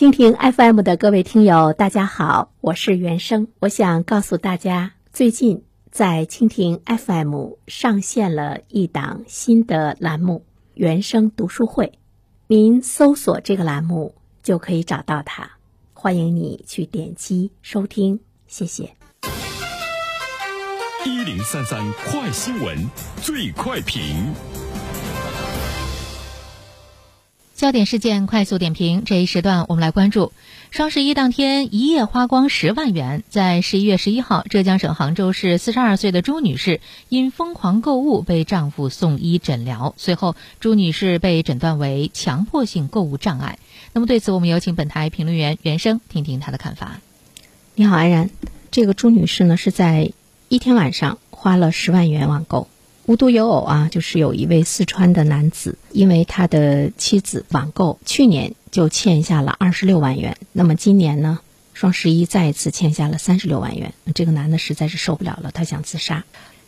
蜻蜓 FM 的各位听友，大家好，我是原生。我想告诉大家，最近在蜻蜓 FM 上线了一档新的栏目——原生读书会。您搜索这个栏目就可以找到它，欢迎你去点击收听，谢谢。一零三三快新闻，最快评。焦点事件快速点评，这一时段我们来关注：双十一当天一夜花光十万元。在十一月十一号，浙江省杭州市四十二岁的朱女士因疯狂购物被丈夫送医诊疗，随后朱女士被诊断为强迫性购物障碍。那么对此，我们有请本台评论员袁生听听他的看法。你好，安然。这个朱女士呢是在一天晚上花了十万元网购。无独有偶啊，就是有一位四川的男子，因为他的妻子网购，去年就欠下了二十六万元。那么今年呢，双十一再一次欠下了三十六万元。这个男的实在是受不了了，他想自杀。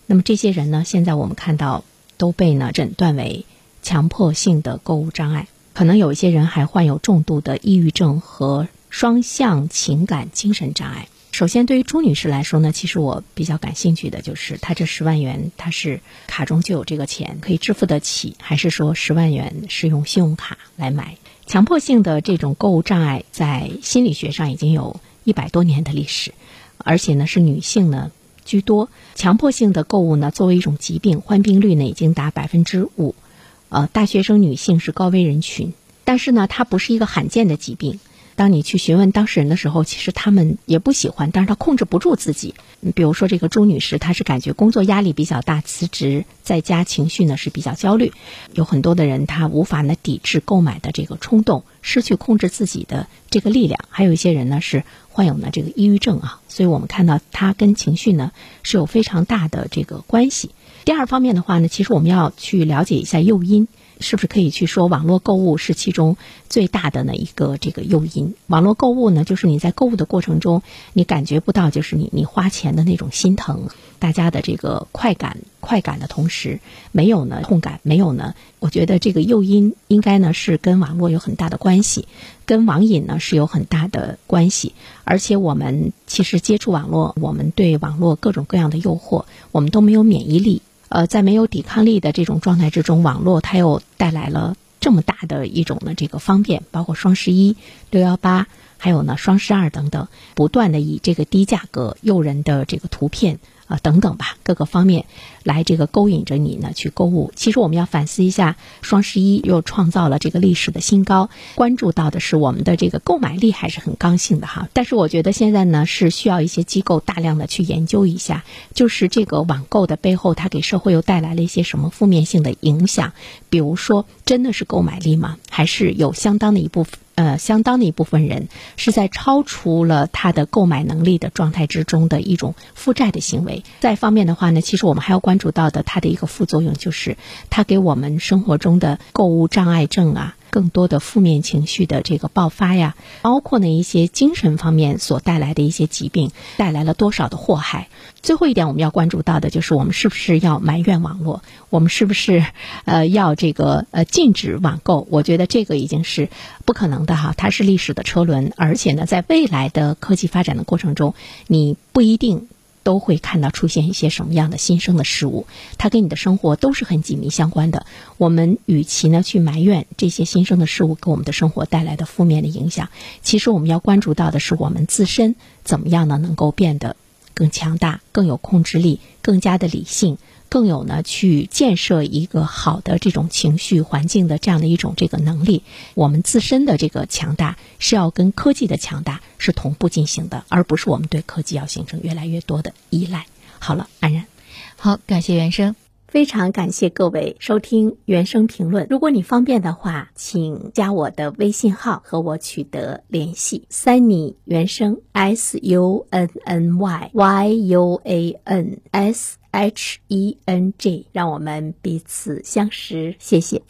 那么这些人呢，现在我们看到都被呢诊断为强迫性的购物障碍，可能有一些人还患有重度的抑郁症和双向情感精神障碍。首先，对于朱女士来说呢，其实我比较感兴趣的就是，她这十万元，她是卡中就有这个钱可以支付得起，还是说十万元是用信用卡来买？强迫性的这种购物障碍，在心理学上已经有一百多年的历史，而且呢是女性呢居多。强迫性的购物呢，作为一种疾病，患病率呢已经达百分之五，呃，大学生女性是高危人群，但是呢，它不是一个罕见的疾病。当你去询问当事人的时候，其实他们也不喜欢，但是他控制不住自己。比如说这个朱女士，她是感觉工作压力比较大，辞职在家情绪呢是比较焦虑。有很多的人他无法呢抵制购买的这个冲动，失去控制自己的这个力量。还有一些人呢是患有呢这个抑郁症啊，所以我们看到他跟情绪呢是有非常大的这个关系。第二方面的话呢，其实我们要去了解一下诱因。是不是可以去说网络购物是其中最大的呢一个这个诱因？网络购物呢，就是你在购物的过程中，你感觉不到就是你你花钱的那种心疼，大家的这个快感快感的同时，没有呢痛感，没有呢。我觉得这个诱因应该呢是跟网络有很大的关系，跟网瘾呢是有很大的关系。而且我们其实接触网络，我们对网络各种各样的诱惑，我们都没有免疫力。呃，在没有抵抗力的这种状态之中，网络它又带来了这么大的一种呢这个方便，包括双十一、六幺八，还有呢双十二等等，不断的以这个低价格诱人的这个图片。啊，等等吧，各个方面来这个勾引着你呢去购物。其实我们要反思一下，双十一又创造了这个历史的新高。关注到的是我们的这个购买力还是很刚性的哈。但是我觉得现在呢是需要一些机构大量的去研究一下，就是这个网购的背后，它给社会又带来了一些什么负面性的影响？比如说，真的是购买力吗？还是有相当的一部分？呃，相当的一部分人是在超出了他的购买能力的状态之中的一种负债的行为。再方面的话呢，其实我们还要关注到的，它的一个副作用就是，它给我们生活中的购物障碍症啊。更多的负面情绪的这个爆发呀，包括呢一些精神方面所带来的一些疾病，带来了多少的祸害？最后一点，我们要关注到的就是我们是不是要埋怨网络？我们是不是 呃要这个呃禁止网购？我觉得这个已经是不可能的哈，它是历史的车轮，而且呢，在未来的科技发展的过程中，你不一定。都会看到出现一些什么样的新生的事物，它跟你的生活都是很紧密相关的。我们与其呢去埋怨这些新生的事物给我们的生活带来的负面的影响，其实我们要关注到的是我们自身怎么样呢能够变得更强大、更有控制力、更加的理性。更有呢，去建设一个好的这种情绪环境的这样的一种这个能力。我们自身的这个强大是要跟科技的强大是同步进行的，而不是我们对科技要形成越来越多的依赖。好了，安然，好，感谢原生，非常感谢各位收听原声评论。如果你方便的话，请加我的微信号和我取得联系。Sunny 原声 S U N N Y Y U A N S。H E N G，让我们彼此相识，谢谢。